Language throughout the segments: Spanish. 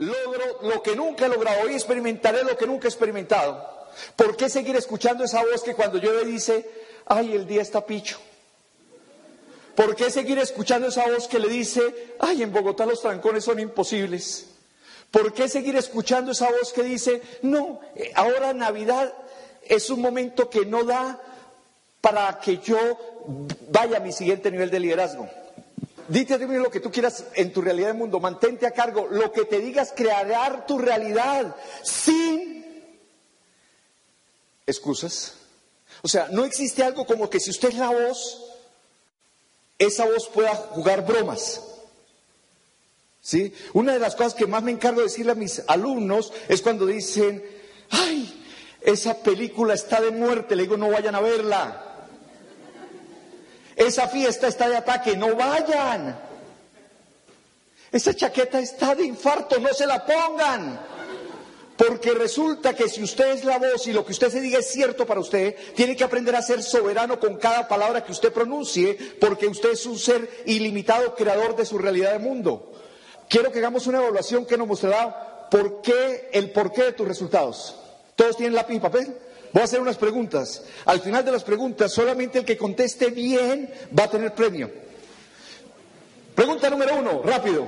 logro lo que nunca he logrado, hoy experimentaré lo que nunca he experimentado. ¿Por qué seguir escuchando esa voz que cuando llueve dice, ay, el día está picho? ¿Por qué seguir escuchando esa voz que le dice, ay, en Bogotá los trancones son imposibles? ¿Por qué seguir escuchando esa voz que dice, no, eh, ahora Navidad es un momento que no da para que yo vaya a mi siguiente nivel de liderazgo? Dite a ti lo que tú quieras en tu realidad del mundo, mantente a cargo, lo que te digas creará tu realidad sin excusas. O sea, no existe algo como que si usted es la voz, esa voz pueda jugar bromas. ¿Sí? Una de las cosas que más me encargo de decirle a mis alumnos es cuando dicen, ay, esa película está de muerte, le digo, no vayan a verla. Esa fiesta está de ataque, no vayan. Esa chaqueta está de infarto, no se la pongan. Porque resulta que si usted es la voz y lo que usted se diga es cierto para usted, tiene que aprender a ser soberano con cada palabra que usted pronuncie, porque usted es un ser ilimitado creador de su realidad de mundo. Quiero que hagamos una evaluación que nos mostrará por qué, el porqué de tus resultados. ¿Todos tienen lápiz y papel? Voy a hacer unas preguntas. Al final de las preguntas, solamente el que conteste bien va a tener premio. Pregunta número uno, rápido.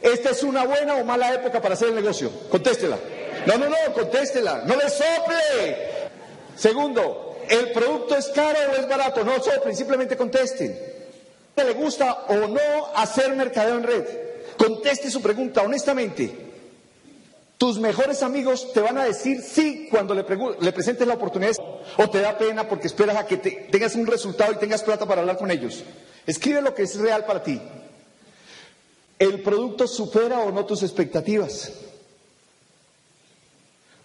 ¿Esta es una buena o mala época para hacer el negocio? Contéstela. No, no, no, contéstela. No le sople. Segundo, ¿el producto es caro o es barato? No soplen, simplemente contesten. ¿Le gusta o no hacer mercadeo en red? Conteste su pregunta honestamente. Tus mejores amigos te van a decir sí cuando le, le, presentes la oportunidad o te da pena porque esperas a que tengas un resultado y tengas plata para hablar con ellos. Escribe lo que es real para ti. ¿El producto supera o no tus expectativas?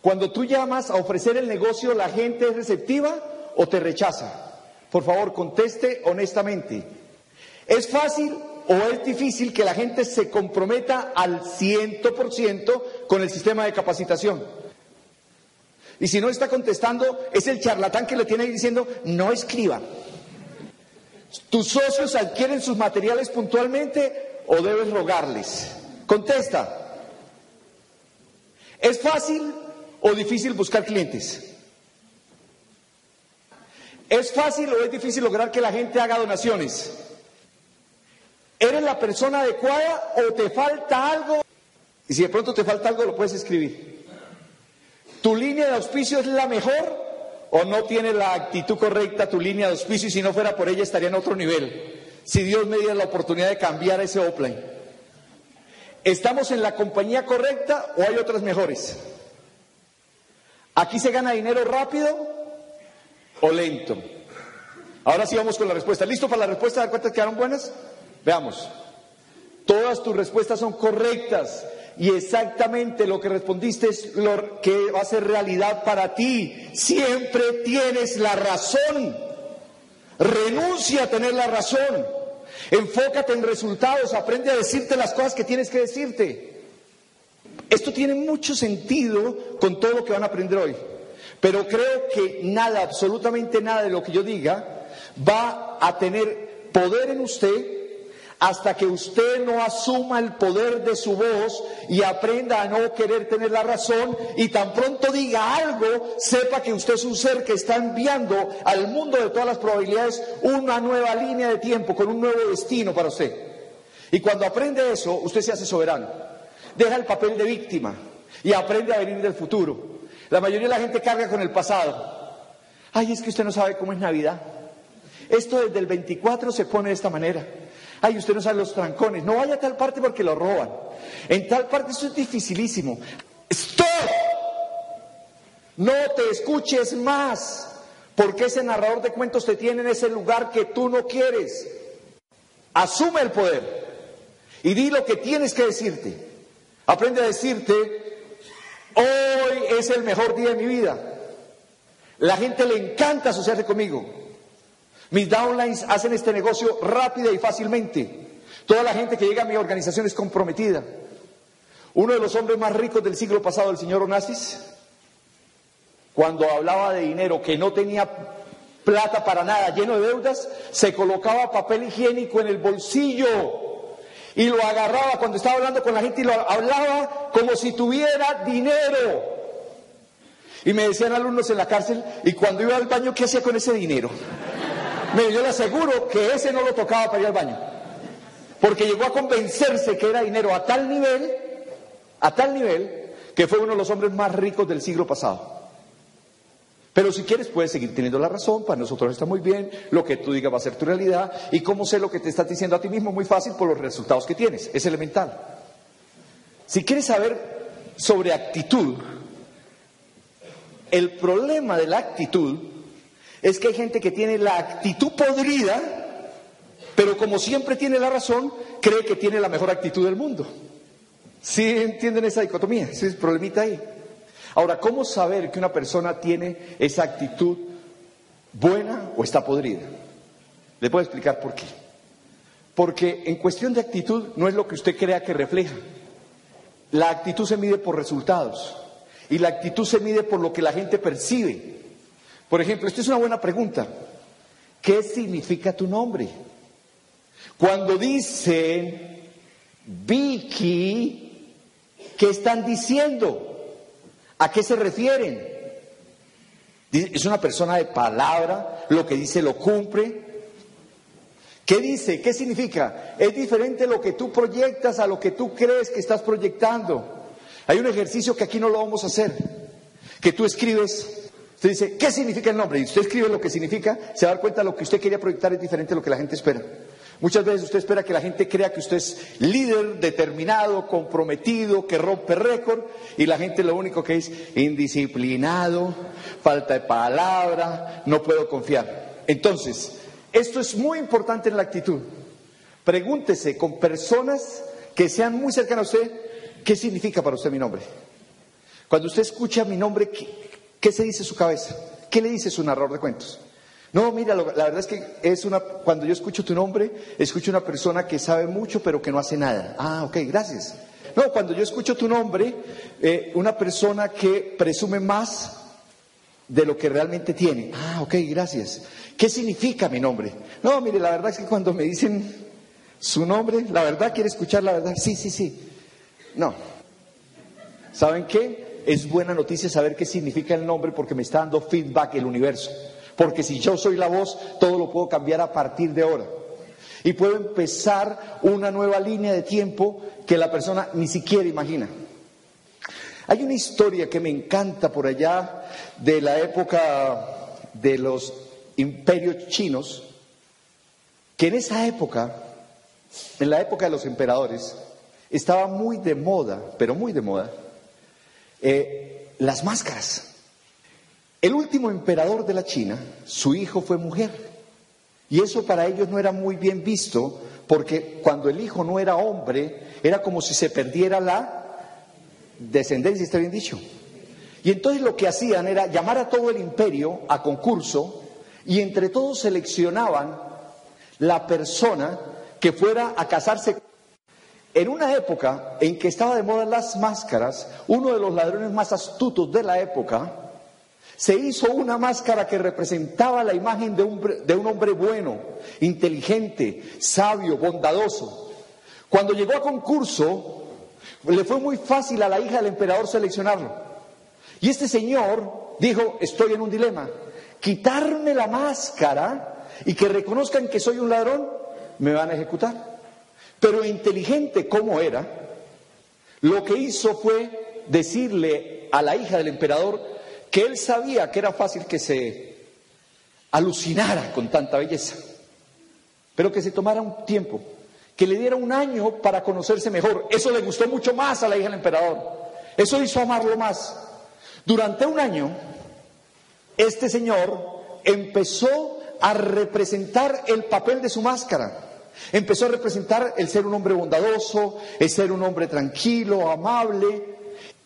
Cuando tú llamas a ofrecer el negocio, ¿la gente es receptiva o te rechaza? Por favor, conteste honestamente. ¿Es fácil o es difícil que la gente se comprometa al ciento por ciento con el sistema de capacitación. Y si no está contestando, es el charlatán que le tiene ahí diciendo, no escriba. ¿Tus socios adquieren sus materiales puntualmente o debes rogarles? Contesta. ¿Es fácil o difícil buscar clientes? ¿Es fácil o es difícil lograr que la gente haga donaciones? ¿Eres la persona adecuada o te falta algo? Y si de pronto te falta algo, lo puedes escribir. ¿Tu línea de auspicio es la mejor o no tiene la actitud correcta tu línea de auspicio y si no fuera por ella estaría en otro nivel? Si Dios me diera la oportunidad de cambiar ese offline. ¿Estamos en la compañía correcta o hay otras mejores? ¿Aquí se gana dinero rápido o lento? Ahora sí vamos con la respuesta. ¿Listo para la respuesta? ¿De cuántas quedaron buenas? Veamos. Todas tus respuestas son correctas y exactamente lo que respondiste es lo que va a ser realidad para ti. Siempre tienes la razón. Renuncia a tener la razón. Enfócate en resultados, aprende a decirte las cosas que tienes que decirte. Esto tiene mucho sentido con todo lo que van a aprender hoy. Pero creo que nada, absolutamente nada de lo que yo diga va a tener poder en usted hasta que usted no asuma el poder de su voz y aprenda a no querer tener la razón y tan pronto diga algo, sepa que usted es un ser que está enviando al mundo de todas las probabilidades una nueva línea de tiempo con un nuevo destino para usted. Y cuando aprende eso, usted se hace soberano. Deja el papel de víctima y aprende a venir del futuro. La mayoría de la gente carga con el pasado. Ay, es que usted no sabe cómo es Navidad. Esto desde el 24 se pone de esta manera. Ay, usted no sabe los trancones. No vaya a tal parte porque lo roban. En tal parte eso es dificilísimo. ¡Stop! No te escuches más. Porque ese narrador de cuentos te tiene en ese lugar que tú no quieres. Asume el poder. Y di lo que tienes que decirte. Aprende a decirte, hoy es el mejor día de mi vida. La gente le encanta asociarse conmigo. Mis downlines hacen este negocio rápida y fácilmente. Toda la gente que llega a mi organización es comprometida. Uno de los hombres más ricos del siglo pasado, el señor Onassis, cuando hablaba de dinero que no tenía plata para nada, lleno de deudas, se colocaba papel higiénico en el bolsillo y lo agarraba cuando estaba hablando con la gente y lo hablaba como si tuviera dinero. Y me decían alumnos en la cárcel, y cuando iba al baño, ¿qué hacía con ese dinero? Me, yo le aseguro que ese no lo tocaba para ir al baño. Porque llegó a convencerse que era dinero a tal nivel, a tal nivel, que fue uno de los hombres más ricos del siglo pasado. Pero si quieres puedes seguir teniendo la razón, para nosotros está muy bien, lo que tú digas va a ser tu realidad y cómo sé lo que te estás diciendo a ti mismo, muy fácil por los resultados que tienes, es elemental. Si quieres saber sobre actitud, el problema de la actitud es que hay gente que tiene la actitud podrida, pero como siempre tiene la razón, cree que tiene la mejor actitud del mundo. ¿Sí entienden esa dicotomía? ¿Sí es problemita ahí? Ahora, ¿cómo saber que una persona tiene esa actitud buena o está podrida? Le puedo explicar por qué. Porque en cuestión de actitud no es lo que usted crea que refleja. La actitud se mide por resultados y la actitud se mide por lo que la gente percibe. Por ejemplo, esta es una buena pregunta. ¿Qué significa tu nombre? Cuando dicen Vicky, ¿qué están diciendo? ¿A qué se refieren? Es una persona de palabra, lo que dice lo cumple. ¿Qué dice? ¿Qué significa? Es diferente lo que tú proyectas a lo que tú crees que estás proyectando. Hay un ejercicio que aquí no lo vamos a hacer, que tú escribes, usted dice, ¿qué significa el nombre? Y usted escribe lo que significa, se va a dar cuenta lo que usted quería proyectar es diferente a lo que la gente espera. Muchas veces usted espera que la gente crea que usted es líder, determinado, comprometido, que rompe récord, y la gente lo único que es indisciplinado, falta de palabra, no puedo confiar. Entonces, esto es muy importante en la actitud. Pregúntese con personas que sean muy cercanas a usted, ¿qué significa para usted mi nombre? Cuando usted escucha mi nombre, ¿qué, qué se dice su cabeza? ¿Qué le dice su narrador de cuentos? No, mira, la verdad es que es una, cuando yo escucho tu nombre, escucho una persona que sabe mucho pero que no hace nada. Ah, ok, gracias. No, cuando yo escucho tu nombre, eh, una persona que presume más de lo que realmente tiene. Ah, ok, gracias. ¿Qué significa mi nombre? No, mire, la verdad es que cuando me dicen su nombre, la verdad quiere escuchar la verdad. Sí, sí, sí. No. ¿Saben qué? Es buena noticia saber qué significa el nombre porque me está dando feedback el universo. Porque si yo soy la voz, todo lo puedo cambiar a partir de ahora. Y puedo empezar una nueva línea de tiempo que la persona ni siquiera imagina. Hay una historia que me encanta por allá de la época de los imperios chinos, que en esa época, en la época de los emperadores, estaba muy de moda, pero muy de moda, eh, las máscaras. El último emperador de la China, su hijo fue mujer. Y eso para ellos no era muy bien visto, porque cuando el hijo no era hombre, era como si se perdiera la descendencia, está bien dicho. Y entonces lo que hacían era llamar a todo el imperio a concurso y entre todos seleccionaban la persona que fuera a casarse. En una época en que estaba de moda las máscaras, uno de los ladrones más astutos de la época, se hizo una máscara que representaba la imagen de un, de un, hombre bueno, inteligente, sabio, bondadoso. Cuando llegó a concurso, le fue muy fácil a la hija del emperador seleccionarlo. Y este señor dijo, estoy en un dilema, quitarme la máscara y que reconozcan que soy un ladrón, me van a ejecutar. Pero inteligente como era, lo que hizo fue decirle a la hija del emperador, que él sabía que era fácil que se alucinara con tanta belleza, pero que se tomara un tiempo, que le diera un año para conocerse mejor. Eso le gustó mucho más a la hija del emperador, eso hizo amarlo más. Durante un año, este señor empezó a representar el papel de su máscara. Empezó a representar el ser un hombre bondadoso, el ser un hombre tranquilo, amable.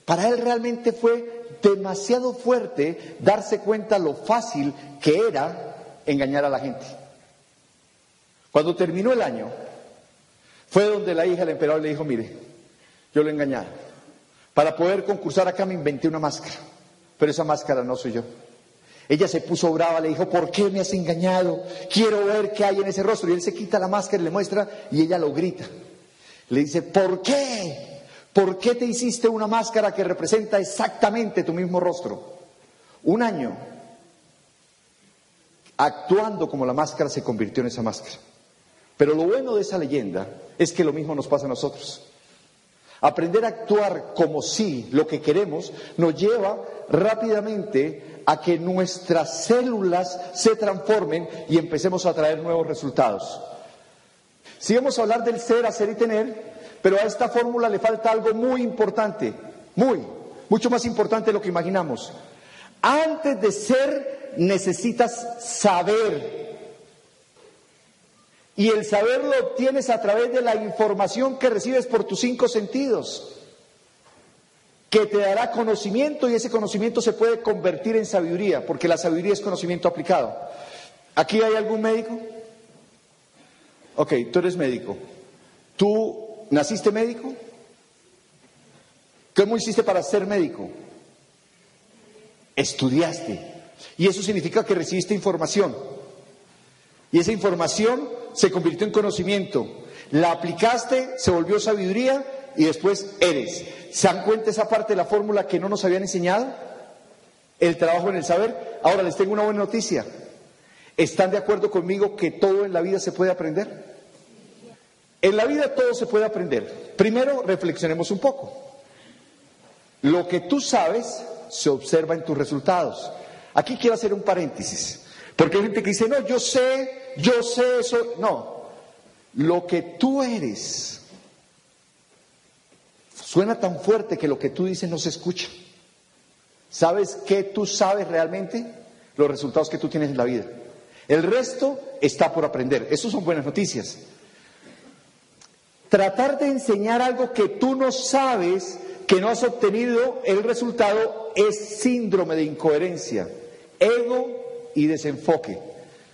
Para él realmente fue demasiado fuerte darse cuenta lo fácil que era engañar a la gente. Cuando terminó el año, fue donde la hija del emperador le dijo, mire, yo lo he engañado. Para poder concursar acá me inventé una máscara, pero esa máscara no soy yo. Ella se puso brava, le dijo, ¿por qué me has engañado? Quiero ver qué hay en ese rostro. Y él se quita la máscara y le muestra y ella lo grita. Le dice, ¿por qué? ¿Por qué te hiciste una máscara que representa exactamente tu mismo rostro? Un año actuando como la máscara se convirtió en esa máscara. Pero lo bueno de esa leyenda es que lo mismo nos pasa a nosotros. Aprender a actuar como si lo que queremos nos lleva rápidamente a que nuestras células se transformen y empecemos a traer nuevos resultados. Si vamos a hablar del ser, hacer y tener, pero a esta fórmula le falta algo muy importante, muy, mucho más importante de lo que imaginamos. Antes de ser necesitas saber. Y el saber lo obtienes a través de la información que recibes por tus cinco sentidos, que te dará conocimiento y ese conocimiento se puede convertir en sabiduría, porque la sabiduría es conocimiento aplicado. ¿Aquí hay algún médico? Ok, tú eres médico. ¿Tú naciste médico? ¿Cómo hiciste para ser médico? Estudiaste. Y eso significa que recibiste información. Y esa información se convirtió en conocimiento. La aplicaste, se volvió sabiduría y después eres. ¿Se dan cuenta esa parte de la fórmula que no nos habían enseñado? El trabajo en el saber. Ahora les tengo una buena noticia. ¿Están de acuerdo conmigo que todo en la vida se puede aprender? En la vida todo se puede aprender. Primero, reflexionemos un poco. Lo que tú sabes se observa en tus resultados. Aquí quiero hacer un paréntesis, porque hay gente que dice, no, yo sé, yo sé eso. No, lo que tú eres suena tan fuerte que lo que tú dices no se escucha. ¿Sabes qué tú sabes realmente? Los resultados que tú tienes en la vida. El resto está por aprender. Esas son buenas noticias. Tratar de enseñar algo que tú no sabes, que no has obtenido el resultado, es síndrome de incoherencia, ego y desenfoque.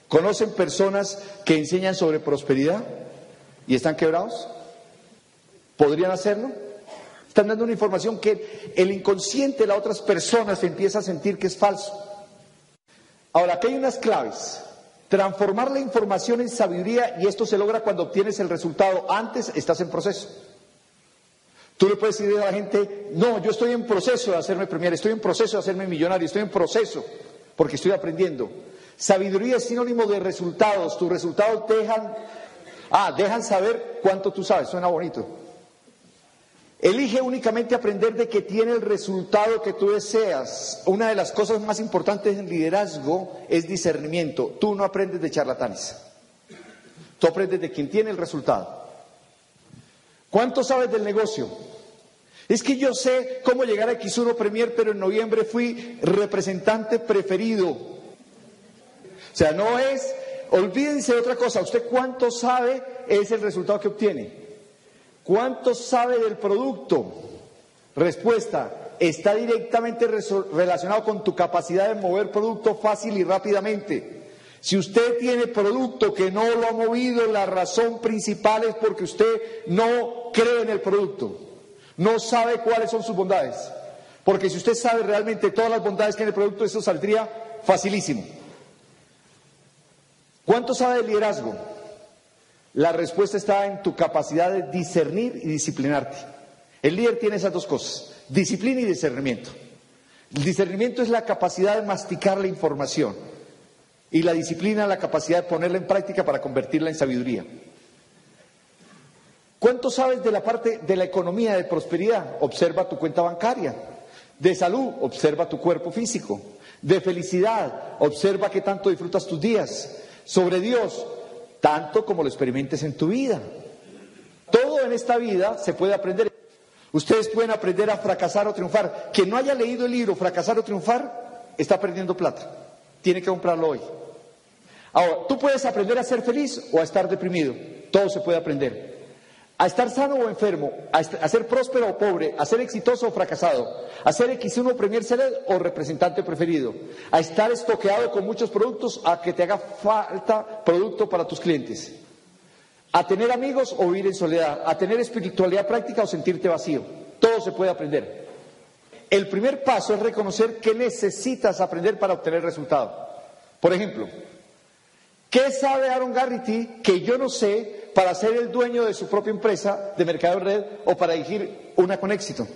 ¿Conocen personas que enseñan sobre prosperidad y están quebrados? ¿Podrían hacerlo? Están dando una información que el inconsciente de las otras personas empieza a sentir que es falso. Ahora, aquí hay unas claves. Transformar la información en sabiduría y esto se logra cuando obtienes el resultado. Antes estás en proceso. Tú le puedes decir a la gente, no, yo estoy en proceso de hacerme premier, estoy en proceso de hacerme millonario, estoy en proceso porque estoy aprendiendo. Sabiduría es sinónimo de resultados. Tus resultados dejan, ah, dejan saber cuánto tú sabes. Suena bonito. Elige únicamente aprender de que tiene el resultado que tú deseas. Una de las cosas más importantes en liderazgo es discernimiento. Tú no aprendes de charlatanes. Tú aprendes de quien tiene el resultado. ¿Cuánto sabes del negocio? Es que yo sé cómo llegar a X1 Premier, pero en noviembre fui representante preferido. O sea, no es, olvídense de otra cosa, usted cuánto sabe es el resultado que obtiene. ¿Cuánto sabe del producto? Respuesta, está directamente relacionado con tu capacidad de mover producto fácil y rápidamente. Si usted tiene producto que no lo ha movido, la razón principal es porque usted no cree en el producto, no sabe cuáles son sus bondades. Porque si usted sabe realmente todas las bondades que tiene el producto, eso saldría facilísimo. ¿Cuánto sabe de liderazgo? La respuesta está en tu capacidad de discernir y disciplinarte. El líder tiene esas dos cosas, disciplina y discernimiento. El discernimiento es la capacidad de masticar la información y la disciplina la capacidad de ponerla en práctica para convertirla en sabiduría. ¿Cuánto sabes de la parte de la economía de prosperidad? Observa tu cuenta bancaria. De salud, observa tu cuerpo físico. De felicidad, observa qué tanto disfrutas tus días. Sobre Dios, tanto como lo experimentes en tu vida. Todo en esta vida se puede aprender. Ustedes pueden aprender a fracasar o triunfar. Quien no haya leído el libro Fracasar o Triunfar está perdiendo plata. Tiene que comprarlo hoy. Ahora, tú puedes aprender a ser feliz o a estar deprimido. Todo se puede aprender a estar sano o enfermo, a, ser próspero o pobre, a ser exitoso o fracasado, a ser X1 Premier Seller o representante preferido, a estar estoqueado con muchos productos, a que te haga falta producto para tus clientes, a tener amigos o vivir en soledad, a tener espiritualidad práctica o sentirte vacío. Todo se puede aprender. El primer paso es reconocer qué necesitas aprender para obtener resultado. Por ejemplo, ¿qué sabe Aaron Garrity que yo no sé para ser el dueño de su propia empresa de mercado en red o para dirigir una con éxito.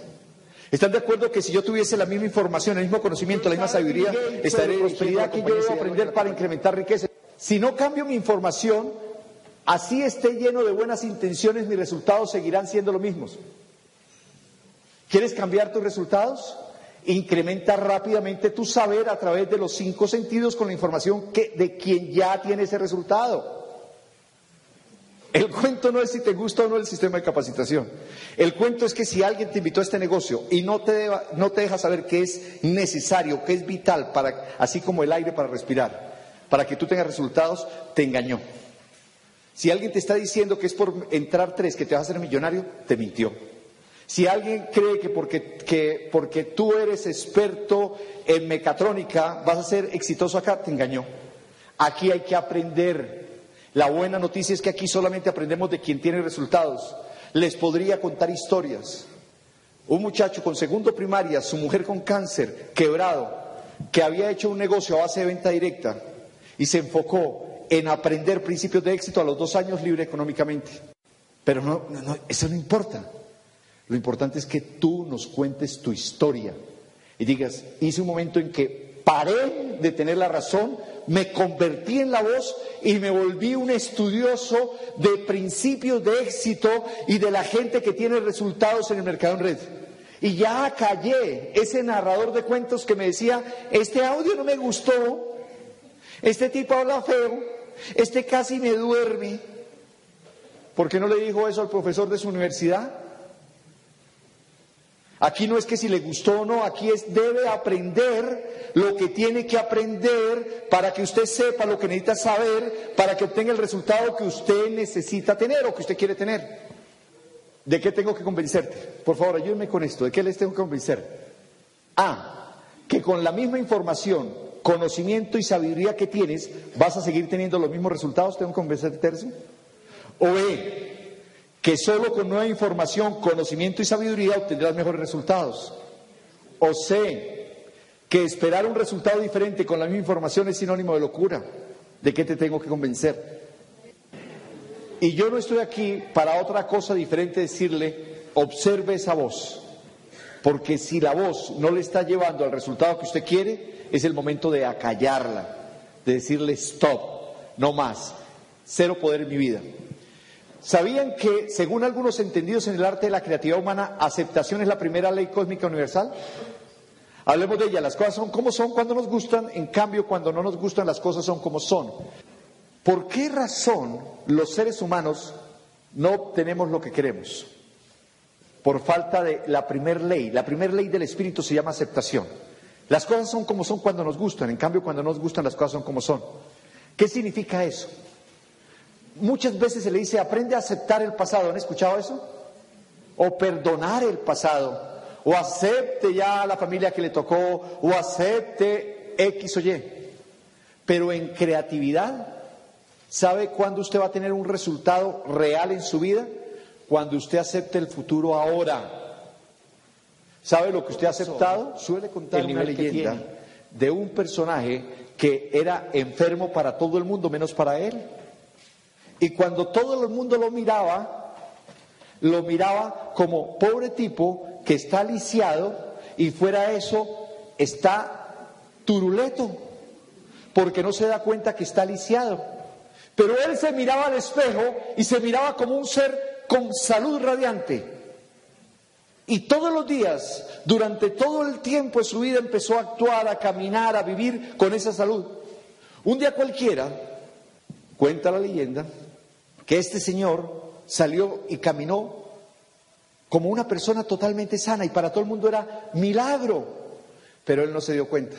¿Están de acuerdo que si yo tuviese la misma información, el mismo conocimiento, la misma sabiduría, estaría en prosperidad que yo debo aprender para incrementar riqueza? Si no cambio mi información, así esté lleno de buenas intenciones, mis resultados seguirán siendo los mismos. ¿Quieres cambiar tus resultados? Incrementa rápidamente tu saber a través de los cinco sentidos con la información de quien ya tiene ese resultado. El cuento no es si te gusta o no el sistema de capacitación. El cuento es que si alguien te invitó a este negocio y no te, no te deja saber que es necesario, que es vital, para, así como el aire para respirar, para que tú tengas resultados, te engañó. Si alguien te está diciendo que es por entrar tres que te vas a hacer millonario, te mintió. Si alguien cree que porque, que porque tú eres experto en mecatrónica vas a ser exitoso acá, te engañó. Aquí hay que aprender la buena noticia es que aquí solamente aprendemos de quien tiene resultados. Les podría contar historias. Un muchacho con segundo primaria, su mujer con cáncer, quebrado, que había hecho un negocio a base de venta directa y se enfocó en aprender principios de éxito a los dos años libre económicamente. Pero no, no, eso no importa. Lo importante es que tú nos cuentes tu historia y digas, hice un momento en que paré de tener la razón me convertí en la voz y me volví un estudioso de principios de éxito y de la gente que tiene resultados en el mercado en red. Y ya callé ese narrador de cuentos que me decía, este audio no me gustó, este tipo habla feo, este casi me duerme. ¿Por qué no le dijo eso al profesor de su universidad? Aquí no es que si le gustó o no, aquí es debe aprender lo que tiene que aprender para que usted sepa lo que necesita saber, para que obtenga el resultado que usted necesita tener o que usted quiere tener. ¿De qué tengo que convencerte? Por favor, ayúdenme con esto. ¿De qué les tengo que convencer? A, que con la misma información, conocimiento y sabiduría que tienes, vas a seguir teniendo los mismos resultados. ¿Tengo que convencerte eso? O B, que solo con nueva información, conocimiento y sabiduría obtendrás mejores resultados. O sé que esperar un resultado diferente con la misma información es sinónimo de locura. ¿De qué te tengo que convencer? Y yo no estoy aquí para otra cosa diferente decirle, observe esa voz. Porque si la voz no le está llevando al resultado que usted quiere, es el momento de acallarla, de decirle stop, no más, cero poder en mi vida. ¿Sabían que, según algunos entendidos en el arte de la creatividad humana, aceptación es la primera ley cósmica universal? Hablemos de ella. Las cosas son como son cuando nos gustan, en cambio, cuando no nos gustan, las cosas son como son. ¿Por qué razón los seres humanos no obtenemos lo que queremos? Por falta de la primera ley. La primera ley del espíritu se llama aceptación. Las cosas son como son cuando nos gustan, en cambio, cuando no nos gustan, las cosas son como son. ¿Qué significa eso? Muchas veces se le dice, aprende a aceptar el pasado. ¿Han escuchado eso? O perdonar el pasado. O acepte ya a la familia que le tocó. O acepte X o Y. Pero en creatividad, ¿sabe cuándo usted va a tener un resultado real en su vida? Cuando usted acepte el futuro ahora. ¿Sabe lo que usted ha aceptado? Suele contar una leyenda de un personaje que era enfermo para todo el mundo menos para él. Y cuando todo el mundo lo miraba, lo miraba como pobre tipo que está lisiado y fuera eso está turuleto, porque no se da cuenta que está lisiado. Pero él se miraba al espejo y se miraba como un ser con salud radiante. Y todos los días, durante todo el tiempo de su vida, empezó a actuar, a caminar, a vivir con esa salud. Un día cualquiera, cuenta la leyenda, que este señor salió y caminó como una persona totalmente sana y para todo el mundo era milagro, pero él no se dio cuenta,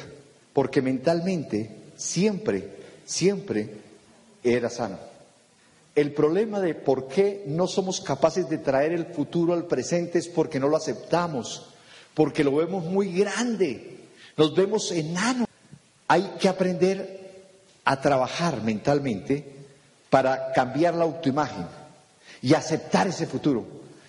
porque mentalmente siempre, siempre era sano. El problema de por qué no somos capaces de traer el futuro al presente es porque no lo aceptamos, porque lo vemos muy grande, nos vemos enanos. Hay que aprender a trabajar mentalmente para cambiar la autoimagen y aceptar ese futuro.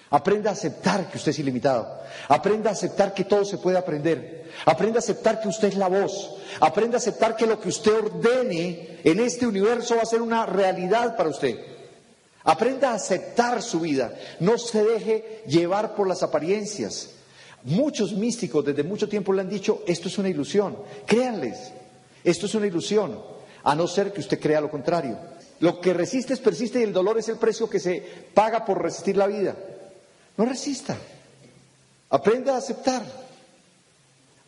Aprenda a aceptar que usted es ilimitado. Aprenda a aceptar que todo se puede aprender. Aprenda a aceptar que usted es la voz. Aprenda a aceptar que lo que usted ordene en este universo va a ser una realidad para usted. Aprenda a aceptar su vida. No se deje llevar por las apariencias. Muchos místicos desde mucho tiempo le han dicho, esto es una ilusión. Créanles, esto es una ilusión, a no ser que usted crea lo contrario. Lo que resistes persiste y el dolor es el precio que se paga por resistir la vida. No resista. Aprenda a aceptar.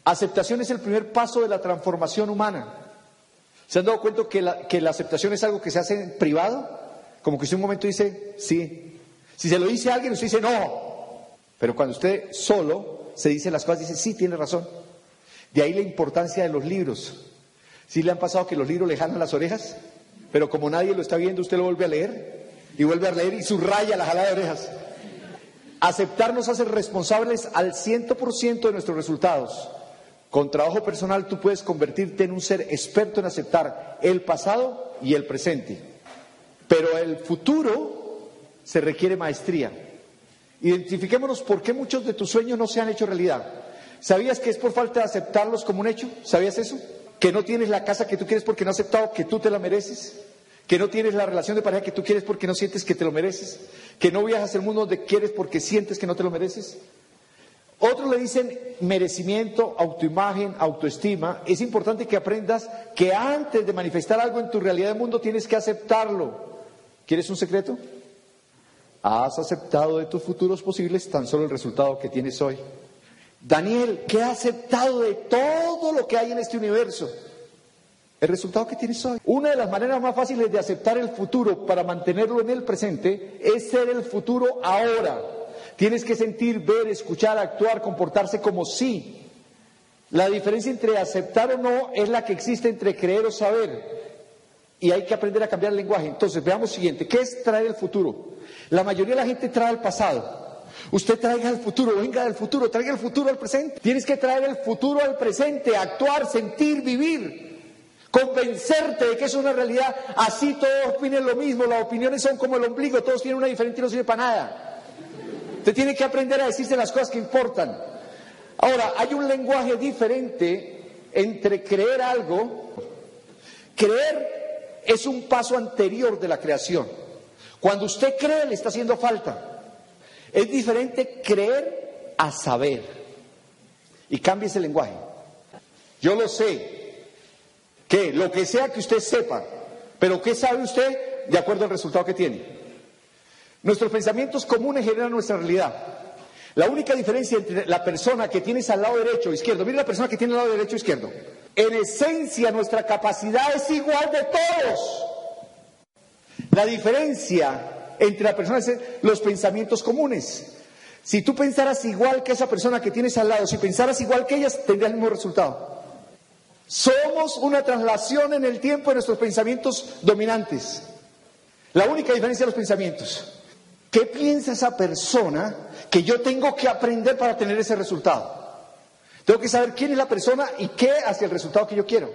Aceptación es el primer paso de la transformación humana. ¿Se han dado cuenta que la, que la aceptación es algo que se hace en privado? Como que usted un momento dice, sí. Si se lo dice alguien, usted dice, no. Pero cuando usted solo se dice las cosas, dice, sí, tiene razón. De ahí la importancia de los libros. ¿Sí le han pasado que los libros le jalan las orejas? Pero como nadie lo está viendo, usted lo vuelve a leer y vuelve a leer y subraya la jalada de orejas. Aceptarnos hace responsables al 100% de nuestros resultados. Con trabajo personal tú puedes convertirte en un ser experto en aceptar el pasado y el presente. Pero el futuro se requiere maestría. Identifiquémonos por qué muchos de tus sueños no se han hecho realidad. ¿Sabías que es por falta de aceptarlos como un hecho? ¿Sabías eso? Que no tienes la casa que tú quieres porque no has aceptado que tú te la mereces. Que no tienes la relación de pareja que tú quieres porque no sientes que te lo mereces. Que no viajas el mundo donde quieres porque sientes que no te lo mereces. Otros le dicen merecimiento, autoimagen, autoestima. Es importante que aprendas que antes de manifestar algo en tu realidad del mundo tienes que aceptarlo. ¿Quieres un secreto? Has aceptado de tus futuros posibles tan solo el resultado que tienes hoy. Daniel, ¿qué ha aceptado de todo lo que hay en este universo? El resultado que tienes hoy. Una de las maneras más fáciles de aceptar el futuro para mantenerlo en el presente es ser el futuro ahora. Tienes que sentir, ver, escuchar, actuar, comportarse como sí. La diferencia entre aceptar o no es la que existe entre creer o saber. Y hay que aprender a cambiar el lenguaje. Entonces, veamos siguiente. ¿Qué es traer el futuro? La mayoría de la gente trae el pasado. Usted traiga el futuro, venga del futuro, traiga el futuro al presente. Tienes que traer el futuro al presente, actuar, sentir, vivir convencerte de que es una realidad, así todos opinen lo mismo, las opiniones son como el ombligo, todos tienen una diferente y no sirve para nada. Usted tiene que aprender a decirse las cosas que importan. Ahora, hay un lenguaje diferente entre creer algo. Creer es un paso anterior de la creación. Cuando usted cree, le está haciendo falta. Es diferente creer a saber. Y cambie ese lenguaje. Yo lo sé. Que lo que sea que usted sepa, pero ¿qué sabe usted de acuerdo al resultado que tiene? Nuestros pensamientos comunes generan nuestra realidad. La única diferencia entre la persona que tienes al lado derecho o izquierdo, mira la persona que tiene al lado derecho o izquierdo. En esencia nuestra capacidad es igual de todos. La diferencia entre la persona los pensamientos comunes. Si tú pensaras igual que esa persona que tienes al lado, si pensaras igual que ellas, tendrías el mismo resultado. Somos una traslación en el tiempo de nuestros pensamientos dominantes. La única diferencia de los pensamientos. ¿Qué piensa esa persona que yo tengo que aprender para tener ese resultado? Tengo que saber quién es la persona y qué hacia el resultado que yo quiero.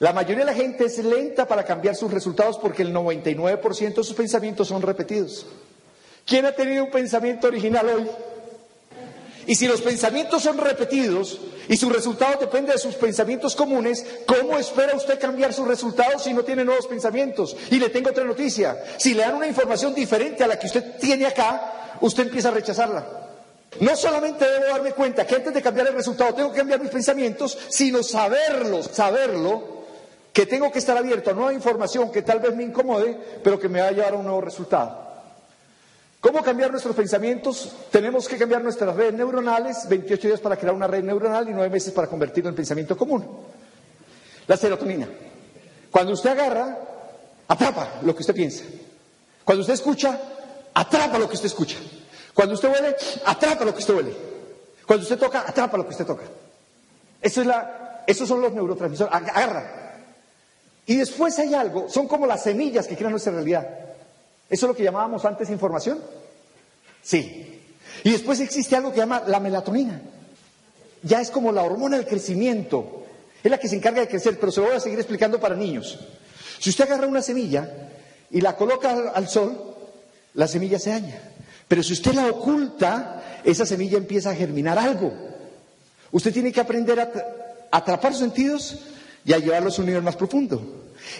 La mayoría de la gente es lenta para cambiar sus resultados porque el 99% de sus pensamientos son repetidos. ¿Quién ha tenido un pensamiento original hoy? Y si los pensamientos son repetidos y su resultado depende de sus pensamientos comunes, ¿cómo espera usted cambiar sus resultados si no tiene nuevos pensamientos? Y le tengo otra noticia. Si le dan una información diferente a la que usted tiene acá, usted empieza a rechazarla. No solamente debo darme cuenta que antes de cambiar el resultado tengo que cambiar mis pensamientos, sino saberlo, saberlo, que tengo que estar abierto a nueva información que tal vez me incomode, pero que me va a llevar a un nuevo resultado. ¿Cómo cambiar nuestros pensamientos? Tenemos que cambiar nuestras redes neuronales, 28 días para crear una red neuronal y 9 meses para convertirlo en pensamiento común. La serotonina. Cuando usted agarra, atrapa lo que usted piensa. Cuando usted escucha, atrapa lo que usted escucha. Cuando usted huele, atrapa lo que usted huele. Cuando usted toca, atrapa lo que usted toca. Eso es la, esos son los neurotransmisores. Agarra. Y después hay algo, son como las semillas que crean nuestra realidad. ¿Eso es lo que llamábamos antes información? Sí. Y después existe algo que llama la melatonina. Ya es como la hormona del crecimiento. Es la que se encarga de crecer, pero se lo voy a seguir explicando para niños. Si usted agarra una semilla y la coloca al sol, la semilla se daña. Pero si usted la oculta, esa semilla empieza a germinar algo. Usted tiene que aprender a atrapar sus sentidos y a llevarlos a un nivel más profundo.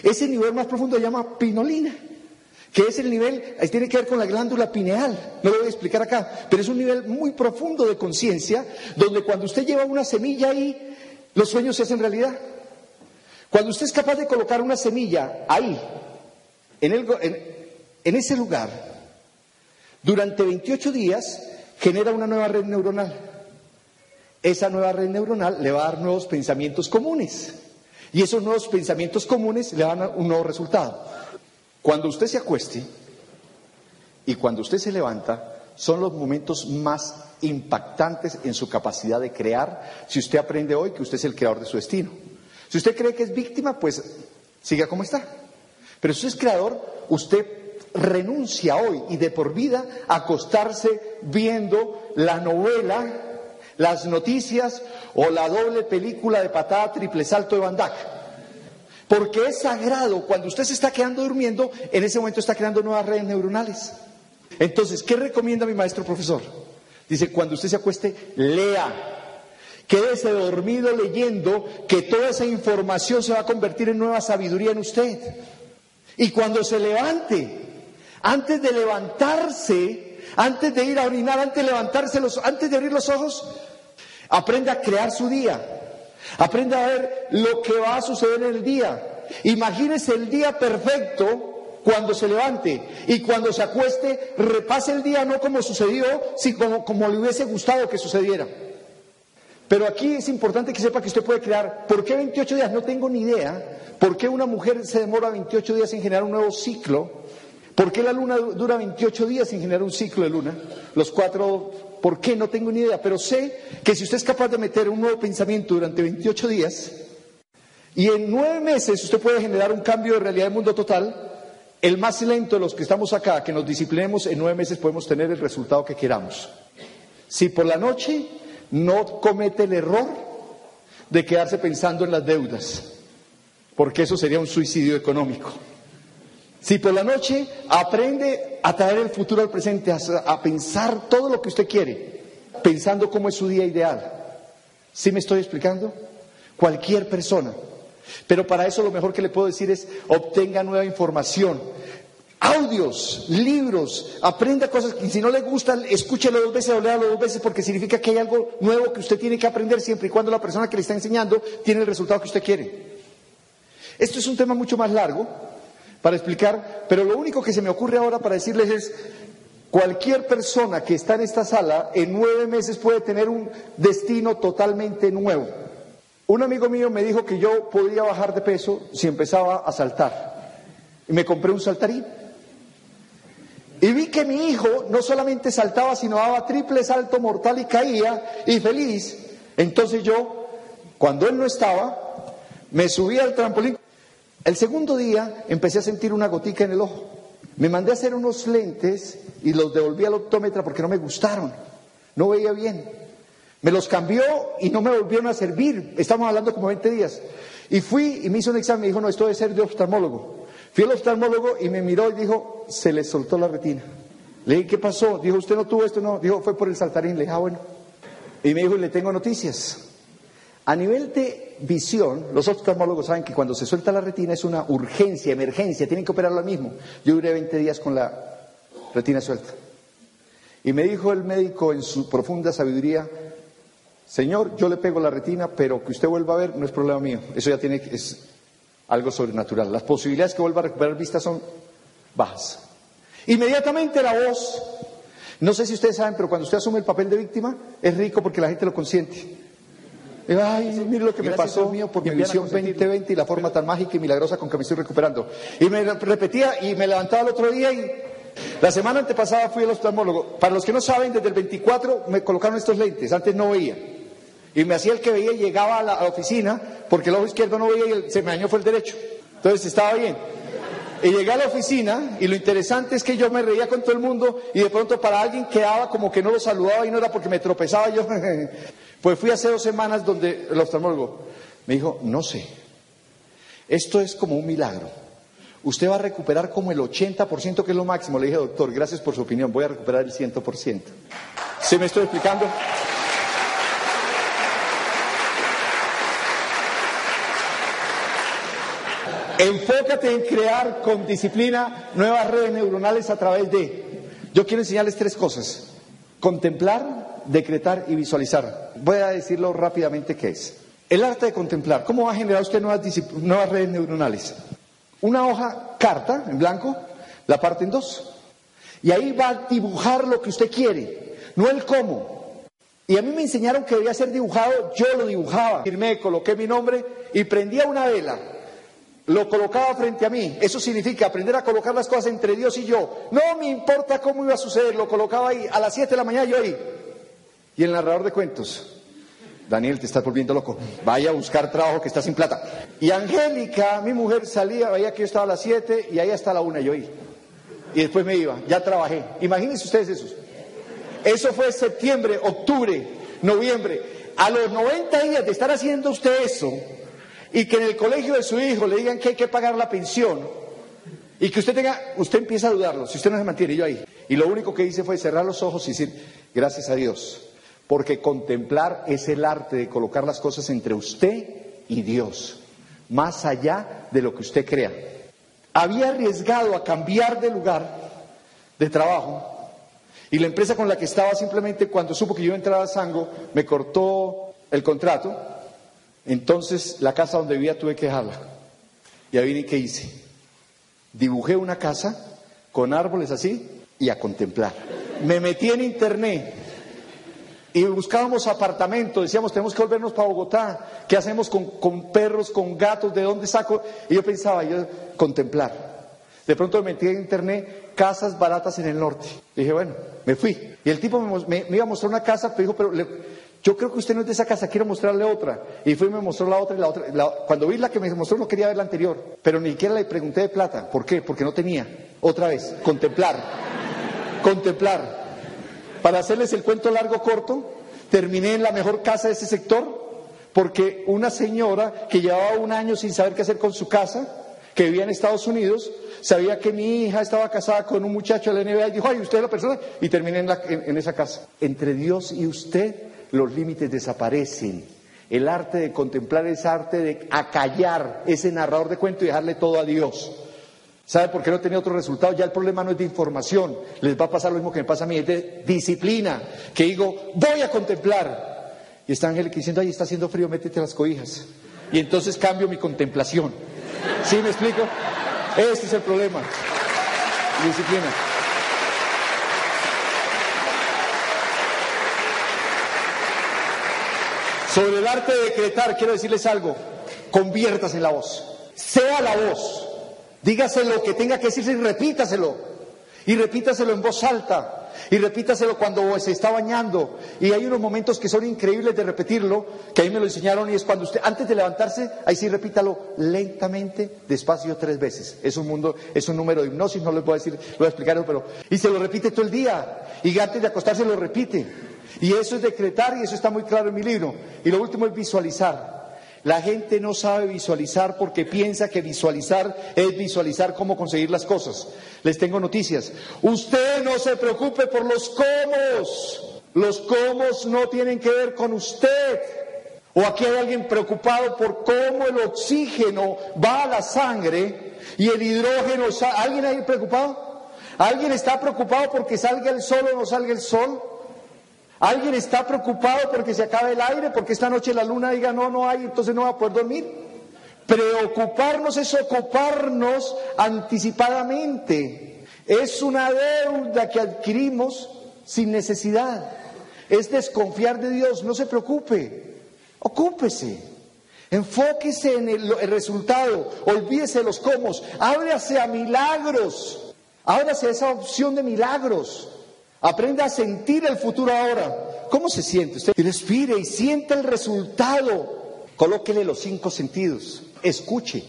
Ese nivel más profundo se llama pinolina. que es el nivel, tiene que ver con la glándula pineal, no lo voy a explicar acá, pero es un nivel muy profundo de conciencia, donde cuando usted lleva una semilla ahí, los sueños se hacen realidad. Cuando usted es capaz de colocar una semilla ahí, en, en ese lugar, durante 28 días, genera una nueva red neuronal. Esa nueva red neuronal le va a dar nuevos pensamientos comunes. Y esos nuevos pensamientos comunes le dar un nuevo resultado. Cuando usted se acueste y cuando usted se levanta, son los momentos más impactantes en su capacidad de crear. Si usted aprende hoy que usted es el creador de su destino. Si usted cree que es víctima, pues siga como está. Pero si usted es creador, usted renuncia hoy y de por vida a acostarse viendo la novela, las noticias o la doble película de patada triple salto de Bandac. Porque es sagrado, cuando usted se está quedando durmiendo, en ese momento está creando nuevas redes neuronales. Entonces, ¿qué recomienda mi maestro profesor? Dice, cuando usted se acueste, lea. Quédese dormido leyendo que toda esa información se va a convertir en nueva sabiduría en usted. Y cuando se levante, antes de levantarse, antes de ir a orinar, antes de levantarse, los, antes de abrir los ojos, aprenda a crear su día. Aprenda a ver lo que va a suceder en el día. Imagínese el día perfecto cuando se levante y cuando se acueste, repase el día no como sucedió, sino como, le hubiese gustado que sucediera. Pero aquí es importante que sepa que usted puede crear. ¿Por qué 28 días? No tengo ni idea. ¿Por qué una mujer se demora 28 días en generar un nuevo ciclo? ¿Por qué la luna dura 28 días en generar un ciclo de luna? Los cuatro ¿Por qué? No tengo ni idea, pero sé que si usted es capaz de meter un nuevo pensamiento durante 28 días y en nueve meses usted puede generar un cambio de realidad del mundo total, el más lento de los que estamos acá, que nos disciplinemos, en nueve meses podemos tener el resultado que queramos. Si por la noche no comete el error de quedarse pensando en las deudas, porque eso sería un suicidio económico. Si por la noche aprende a traer el futuro al presente, a, pensar todo lo que usted quiere, pensando cómo es su día ideal. ¿Sí me estoy explicando? Cualquier persona. Pero para eso lo mejor que le puedo decir es obtenga nueva información, audios, libros, aprenda cosas y si no le gustan, escúchelo dos veces o léalo dos veces porque significa que hay algo nuevo que usted tiene que aprender siempre y cuando la persona que le está enseñando tiene el resultado que usted quiere. Esto es un tema mucho más largo, para explicar, pero lo único que se me ocurre ahora para decirles es, cualquier persona que está en esta sala en nueve meses puede tener un destino totalmente nuevo. Un amigo mío me dijo que yo podía bajar de peso si empezaba a saltar. Y me compré un saltarín. Y vi que mi hijo no solamente saltaba, sino daba triple salto mortal y caía y feliz. Entonces yo, cuando él no estaba, me subía al trampolín el segundo día empecé a sentir una gotica en el ojo. Me mandé a hacer unos lentes y los devolví al optómetra porque no me gustaron. No veía bien. Me los cambió y no me volvieron a servir. Estamos hablando como 20 días. Y fui y me hizo un examen y me dijo, no, esto debe ser de oftalmólogo. Fui al oftalmólogo y me miró y dijo, se le soltó la retina. Le dije, ¿qué pasó? Dijo, ¿usted no tuvo esto? No. Dijo, fue por el saltarín. Le dije, ah, bueno. Y me dijo, le tengo noticias. A nivel de visión, los oftalmólogos saben que cuando se suelta la retina es una urgencia, emergencia, tienen que operar lo mismo. Yo duré 20 días con la retina suelta. Y me dijo el médico en su profunda sabiduría, Señor, yo le pego la retina, pero que usted vuelva a ver no es problema mío. Eso ya tiene es algo sobrenatural. Las posibilidades que vuelva a recuperar vista son bajas. Inmediatamente la voz, no sé si ustedes saben, pero cuando usted asume el papel de víctima, es rico porque la gente lo consiente. Ay, mire lo que me pasó mío por mi visión 2020 y la forma tan mágica y milagrosa con que me estoy recuperando. Y me repetía y me levantaba el otro día y la semana antepasada fui al oftalmólogo. Para los que no saben, desde el 24 me colocaron estos lentes, antes no veía. Y me hacía el que veía y llegaba a la, oficina porque el ojo izquierdo no veía y el, se me dañó fue el derecho. Entonces estaba bien. Y llegué a la oficina y lo interesante es que yo me reía con todo el mundo y de pronto para alguien quedaba como que no lo saludaba y no era porque me tropezaba yo. Pues fui hace dos semanas donde el oftalmólogo me dijo, no sé, esto es como un milagro. Usted va a recuperar como el 80%, que es lo máximo. Le dije, doctor, gracias por su opinión, voy a recuperar el 100%. ¿Se me estoy explicando? Enfócate en crear con disciplina nuevas redes neuronales a través de... Yo quiero enseñarles tres cosas. Contemplar, decretar y visualizar. Voy a decirlo rápidamente qué es. El arte de contemplar. ¿Cómo va a generar usted nuevas, nuevas redes neuronales? Una hoja carta en blanco, la parte en dos. Y ahí va a dibujar lo que usted quiere, no el cómo. Y a mí me enseñaron que debía ser dibujado, yo lo dibujaba. Firmé, coloqué mi nombre y prendía una vela lo colocaba frente a mí. Eso significa aprender a colocar las cosas entre Dios y yo. No me importa cómo iba a suceder, lo colocaba ahí. A las 7 de la mañana yo ahí. Y el narrador de cuentos. Daniel, te estás volviendo loco. Vaya a buscar trabajo que está sin plata. Y Angélica, mi mujer, salía, veía que yo estaba a las 7 y ahí hasta la 1 yo ahí. Y después me iba, ya trabajé. Imagínense ustedes eso. Eso fue septiembre, octubre, noviembre. A los 90 días de estar haciendo usted eso, y que en el colegio de su hijo le digan que hay que pagar la pensión y que usted tenga, usted empieza a dudarlo, si usted no se mantiene, yo ahí. Y lo único que hice fue cerrar los ojos y decir, gracias a Dios, porque contemplar es el arte de colocar las cosas entre usted y Dios, más allá de lo que usted crea. Había arriesgado a cambiar de lugar de trabajo y la empresa con la que estaba simplemente cuando supo que yo entraba a Sango me cortó el contrato entonces la casa donde vivía tuve que dejarla. Y ahí vine qué hice. Dibujé una casa con árboles así y a contemplar. Me metí en internet y buscábamos apartamentos, decíamos, tenemos que volvernos para Bogotá, ¿qué hacemos con, perros, con gatos, de dónde saco? Y yo pensaba, yo contemplar. De pronto me metí en internet, casas baratas en el norte. dije, bueno, me fui. Y el tipo me, iba a mostrar una casa, pero dijo, pero yo creo que usted no es de esa casa, quiero mostrarle otra. Y fue y me mostró la otra y la otra. cuando vi la que me mostró no quería ver la anterior, pero ni siquiera le pregunté de plata. ¿Por qué? Porque no tenía. Otra vez, contemplar. contemplar. Para hacerles el cuento largo corto, terminé en la mejor casa de ese sector porque una señora que llevaba un año sin saber qué hacer con su casa, que vivía en Estados Unidos, sabía que mi hija estaba casada con un muchacho de la NBA y dijo, ay, usted es la persona, y terminé en esa casa. Entre Dios y usted los límites desaparecen. El arte de contemplar es arte de acallar ese narrador de cuento y dejarle todo a Dios. ¿Sabe por qué no tenía otro resultado? Ya el problema no es de información, les va a pasar lo mismo que me pasa a mí, es de disciplina, que digo, voy a contemplar. Y está Ángel diciendo, ay, está haciendo frío, métete las cobijas. Y entonces cambio mi contemplación. ¿Sí me explico? Este es el problema. Disciplina. Sobre el arte de decretar, quiero decirles algo. Conviértase en la voz. Sea la voz. Dígase lo que tenga que decirse y repítaselo. Y repítaselo en voz alta. Y repítaselo cuando se está bañando. Y hay unos momentos que son increíbles de repetirlo, que a mí me lo enseñaron y es cuando usted, antes de levantarse, ahí sí repítalo lentamente, despacio tres veces. Es un mundo, es un número de hipnosis, no les voy a decir, lo voy a explicar, pero, y se lo repite todo el día. Y antes de acostarse lo repite. Y eso es decretar y eso está muy claro en mi libro. Y lo último es visualizar. La gente no sabe visualizar porque piensa que visualizar es visualizar cómo conseguir las cosas. Les tengo noticias. Usted no se preocupe por los cómo. Los cómo no tienen que ver con usted. O aquí hay alguien preocupado por cómo el oxígeno va a la sangre y el hidrógeno. ¿Alguien ahí preocupado? ¿Alguien está preocupado porque salga el sol o no salga el sol? ¿Alguien está preocupado porque se acabe el aire? Porque esta noche la luna diga no, no hay, entonces no va a poder dormir. Preocuparnos es ocuparnos anticipadamente. Es una deuda que adquirimos sin necesidad. Es desconfiar de Dios. No se preocupe. Ocúpese. Enfóquese en el, resultado. Olvídese de los cómo. Ábrase a milagros. Ábrase a esa opción de milagros. Aprenda a sentir el futuro ahora. ¿Cómo se siente? Usted respire y sienta el resultado. Colóquele los cinco sentidos. Escuche,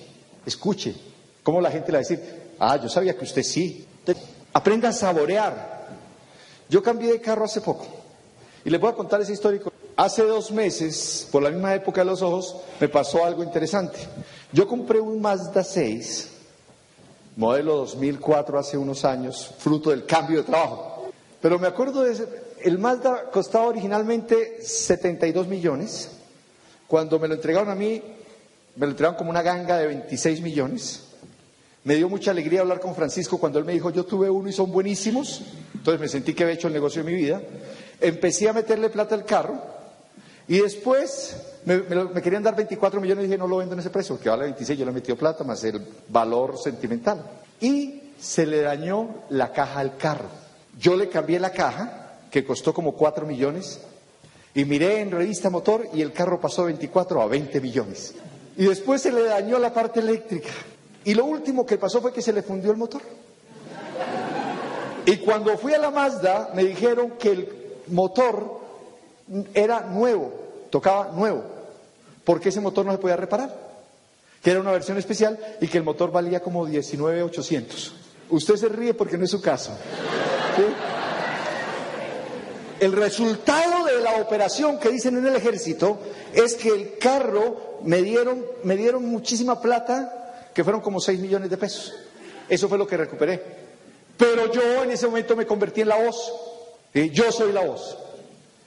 escuche. ¿Cómo la gente le va a decir? Ah, yo sabía que usted sí. Aprenda a saborear. Yo cambié de carro hace poco. Y les voy a contar ese histórico. Hace dos meses, por la misma época de los ojos, me pasó algo interesante. Yo compré un Mazda 6, modelo 2004 hace unos años, fruto del cambio de trabajo. Pero me acuerdo de el Mazda costaba originalmente 72 millones. Cuando me lo entregaron a mí, me lo entregaron como una ganga de 26 millones. Me dio mucha alegría hablar con Francisco cuando él me dijo, yo tuve uno y son buenísimos. Entonces me sentí que había hecho el negocio de mi vida. Empecé a meterle plata al carro y después me, querían dar 24 millones y dije, no lo vendo en ese precio, porque vale 26, yo le he metido plata más el valor sentimental. Y se le dañó la caja al carro. Yo le cambié la caja, que costó como 4 millones, y miré en revista motor y el carro pasó de 24 a 20 millones. Y después se le dañó la parte eléctrica. Y lo último que pasó fue que se le fundió el motor. Y cuando fui a la Mazda me dijeron que el motor era nuevo, tocaba nuevo, porque ese motor no se podía reparar, que era una versión especial y que el motor valía como 19,800. Usted se ríe porque no es su caso. El resultado de la operación que dicen en el ejército es que el carro me dieron, me dieron muchísima plata, que fueron como 6 millones de pesos. Eso fue lo que recuperé. Pero yo en ese momento me convertí en la voz. Yo soy la voz.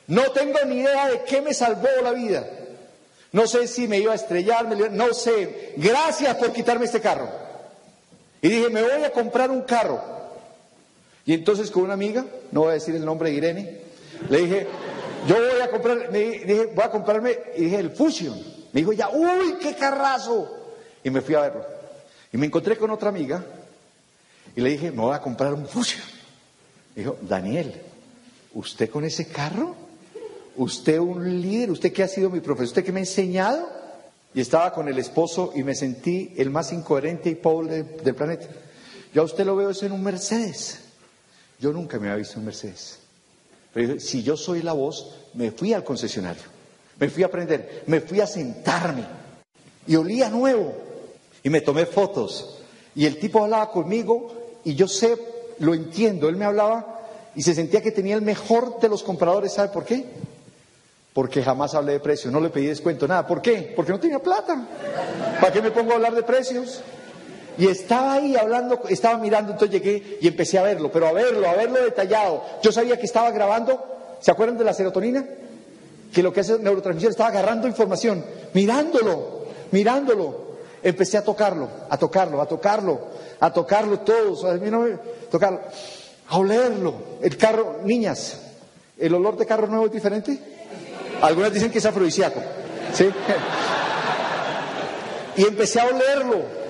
No tengo ni idea de qué me salvó la vida. No sé si me iba a estrellar, no sé. Gracias por quitarme este carro. Y dije, me voy a comprar un carro. Y entonces con una amiga, no voy a decir el nombre de Irene, le dije, yo voy a comprar, dije, voy a comprarme, y dije, el Fusion. Me dijo ya, uy, qué carrazo. Y me fui a verlo. Y me encontré con otra amiga y le dije, me voy a comprar un Fusion. Me dijo, Daniel, ¿usted con ese carro? ¿Usted un líder? ¿Usted que ha sido mi profesor? ¿Usted que me ha enseñado? Y estaba con el esposo y me sentí el más incoherente y pobre del planeta. Yo a usted lo veo eso en un Mercedes. Yo nunca me había visto en Mercedes. Pero si yo soy la voz, me fui al concesionario, me fui a aprender, me fui a sentarme y olía nuevo y me tomé fotos. Y el tipo hablaba conmigo y yo sé, lo entiendo, él me hablaba y se sentía que tenía el mejor de los compradores, ¿sabe por qué? Porque jamás hablé de precios, no le pedí descuento, nada. ¿Por qué? Porque no tenía plata. ¿Para qué me pongo a hablar de precios? Y estaba ahí hablando, estaba mirando, entonces llegué y empecé a verlo, pero a verlo, a verlo detallado. Yo sabía que estaba grabando, ¿se acuerdan de la serotonina? Que lo que hace neurotransmisión estaba agarrando información, mirándolo, mirándolo. Empecé a tocarlo, a tocarlo, a tocarlo, a tocarlo todos, a tocarlo, a olerlo. El carro, niñas, ¿el olor de carro nuevo es diferente? Algunas dicen que es afrodisíaco, ¿sí? y empecé a olerlo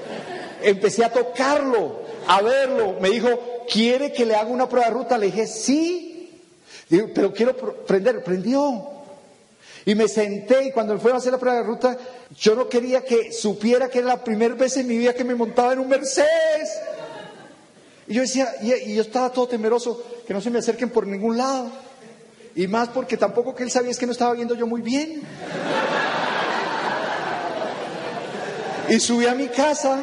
empecé a tocarlo, a verlo. Me dijo, ¿quiere que le haga una prueba de ruta? Le dije, sí. pero quiero prender. Prendió. Y me senté y cuando fue a hacer la prueba de ruta, yo no quería que supiera que era la primera vez en mi vida que me montaba en un Mercedes. Y yo decía, y, yo estaba todo temeroso, que no se me acerquen por ningún lado. Y más porque tampoco que él sabía es que no estaba viendo yo muy bien. Y subí a mi casa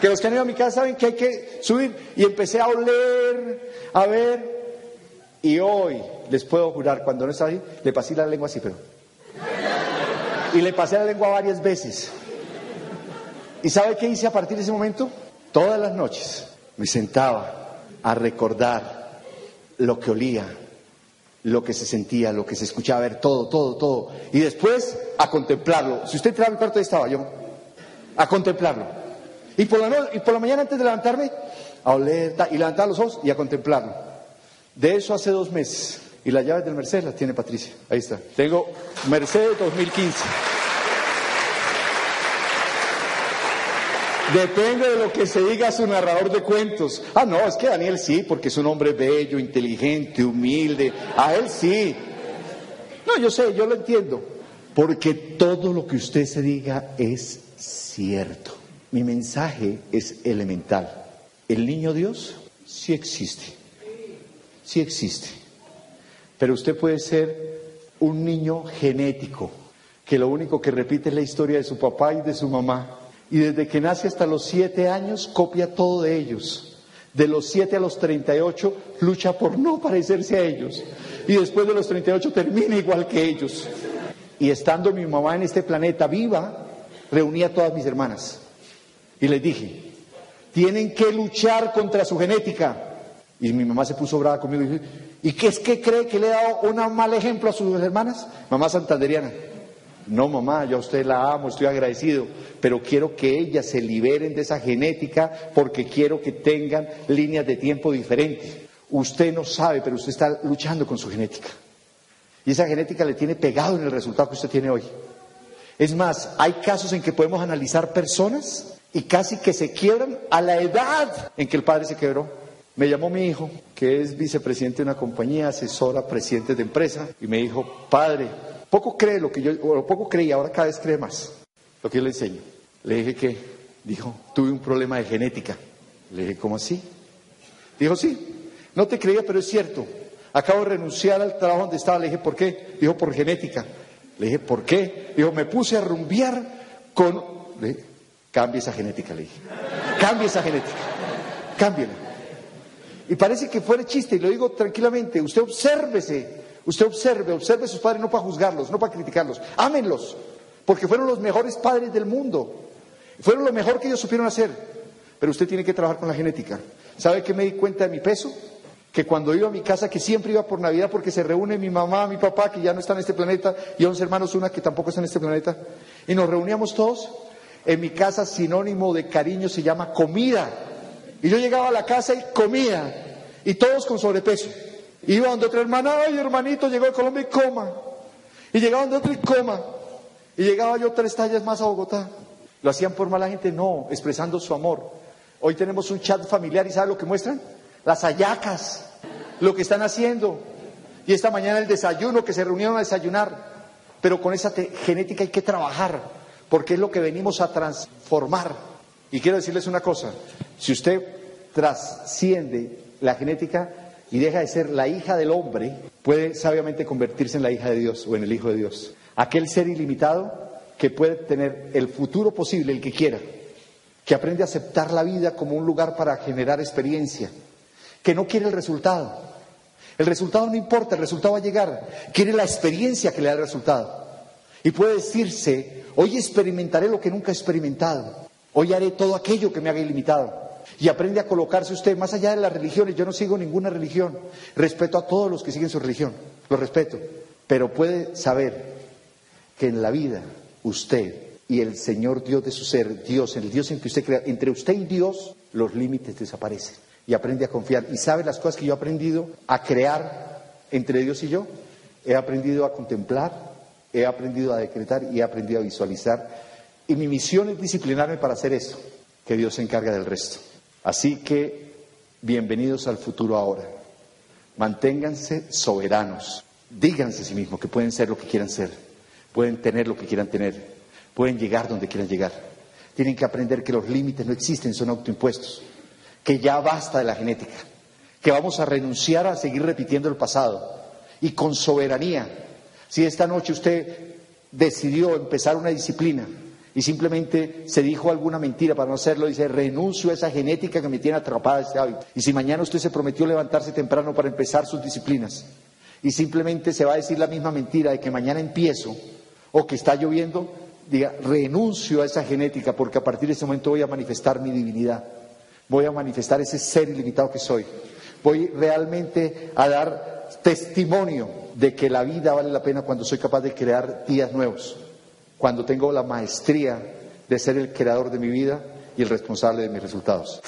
que los que han ido a mi casa saben que hay que subir. Y empecé a oler, a ver. Y hoy, les puedo jurar, cuando no estaba ahí, le pasé la lengua así, pero. Y le pasé la lengua varias veces. ¿Y sabe qué hice a partir de ese momento? Todas las noches me sentaba a recordar lo que olía, lo que se sentía, lo que se escuchaba, a ver todo, todo, todo. Y después a contemplarlo. Si usted entraba en mi cuarto, estaba yo. A contemplarlo. Y por, la mañana antes de levantarme, a oler y levantar los ojos y a contemplarlo. De eso hace dos meses. Y las llaves del Mercedes las tiene Patricia. Ahí está. Tengo Mercedes 2015. Depende de lo que se diga su narrador de cuentos. Ah, no, es que Daniel sí, porque es un hombre bello, inteligente, humilde. A él sí. No, yo sé, yo lo entiendo. Porque todo lo que usted se diga es cierto. Mi mensaje es elemental. El niño Dios sí existe, sí existe. Pero usted puede ser un niño genético, que lo único que repite es la historia de su papá y de su mamá. Y desde que nace hasta los siete años copia todo de ellos. De los siete a los treinta y ocho lucha por no parecerse a ellos. Y después de los treinta y ocho termina igual que ellos. Y estando mi mamá en este planeta viva, reunía a todas mis hermanas y les dije, tienen que luchar contra su genética. Y mi mamá se puso brava conmigo y dije, ¿y qué es que cree que le he dado un mal ejemplo a sus hermanas? Mamá santanderiana. No, mamá, yo a usted la amo, estoy agradecido, pero quiero que ellas se liberen de esa genética porque quiero que tengan líneas de tiempo diferentes. Usted no sabe, pero usted está luchando con su genética. Y esa genética le tiene pegado en el resultado que usted tiene hoy. Es más, hay casos en que podemos analizar personas y casi que se quiebran a la edad en que el padre se quebró. Me llamó mi hijo, que es vicepresidente de una compañía, asesora, presidente de empresa, y me dijo, padre, poco cree lo que yo, o poco creía, ahora cada vez cree más lo que yo le enseño. Le dije que, dijo, tuve un problema de genética. Le dije, ¿cómo así? Dijo, sí, no te creía, pero es cierto. Acabo de renunciar al trabajo donde estaba. Le dije, ¿por qué? Dijo, por genética. Le dije, ¿por qué? Dijo, me puse a rumbear con... Le dije, cambie esa genética, le dije. Cambie esa genética. Cámbiela. Y parece que fuera chiste, y lo digo tranquilamente. Usted obsérvese. Usted observe, observe a sus padres no para juzgarlos, no para criticarlos. Ámenlos, porque fueron los mejores padres del mundo. Fueron lo mejor que ellos supieron hacer. Pero usted tiene que trabajar con la genética. ¿Sabe qué me di cuenta de mi peso? que cuando iba a mi casa, que siempre iba por Navidad porque se reúne mi mamá, mi papá, que ya no están en este planeta, y 11 hermanos, una que tampoco está en este planeta, y nos reuníamos todos. En mi casa sinónimo de cariño se llama comida. Y yo llegaba a la casa y comía, y todos con sobrepeso. Iba donde otra hermana, ay hermanito, llegó de Colombia y coma. Y llegaba donde otro y coma. Y llegaba yo tres tallas más a Bogotá. ¿Lo hacían por mala gente? No, expresando su amor. Hoy tenemos un chat familiar y ¿sabe lo que muestran? las ayacas, lo que están haciendo. Y esta mañana el desayuno, que se reunieron a desayunar. Pero con esa genética hay que trabajar, porque es lo que venimos a transformar. Y quiero decirles una cosa, si usted trasciende la genética y deja de ser la hija del hombre, puede sabiamente convertirse en la hija de Dios o en el hijo de Dios. Aquel ser ilimitado que puede tener el futuro posible, el que quiera, que aprende a aceptar la vida como un lugar para generar experiencia, que no quiere el resultado. El resultado no importa, el resultado va a llegar. Quiere la experiencia que le da el resultado. Y puede decirse, hoy experimentaré lo que nunca he experimentado. Hoy haré todo aquello que me haga ilimitado. Y aprende a colocarse usted más allá de las religiones. Yo no sigo ninguna religión. Respeto a todos los que siguen su religión. Lo respeto. Pero puede saber que en la vida usted y el Señor Dios de su ser, Dios, el Dios en que usted crea, entre usted y Dios, los límites desaparecen y aprende a confiar. ¿Y sabe las cosas que yo he aprendido a crear entre Dios y yo? He aprendido a contemplar, he aprendido a decretar y he aprendido a visualizar. Y mi misión es disciplinarme para hacer eso, que Dios se encarga del resto. Así que, bienvenidos al futuro ahora. Manténganse soberanos. Díganse a sí mismos que pueden ser lo que quieran ser, pueden tener lo que quieran tener, pueden llegar donde quieran llegar. Tienen que aprender que los límites no existen, son autoimpuestos que ya basta de la genética, que vamos a renunciar a seguir repitiendo el pasado y con soberanía. Si esta noche usted decidió empezar una disciplina y simplemente se dijo alguna mentira para no hacerlo, dice, renuncio a esa genética que me tiene atrapada este hábito. Y si mañana usted se prometió levantarse temprano para empezar sus disciplinas y simplemente se va a decir la misma mentira de que mañana empiezo o que está lloviendo, diga, renuncio a esa genética porque a partir de ese momento voy a manifestar mi divinidad voy a manifestar ese ser ilimitado que soy. Voy realmente a dar testimonio de que la vida vale la pena cuando soy capaz de crear días nuevos, cuando tengo la maestría de ser el creador de mi vida y el responsable de mis resultados.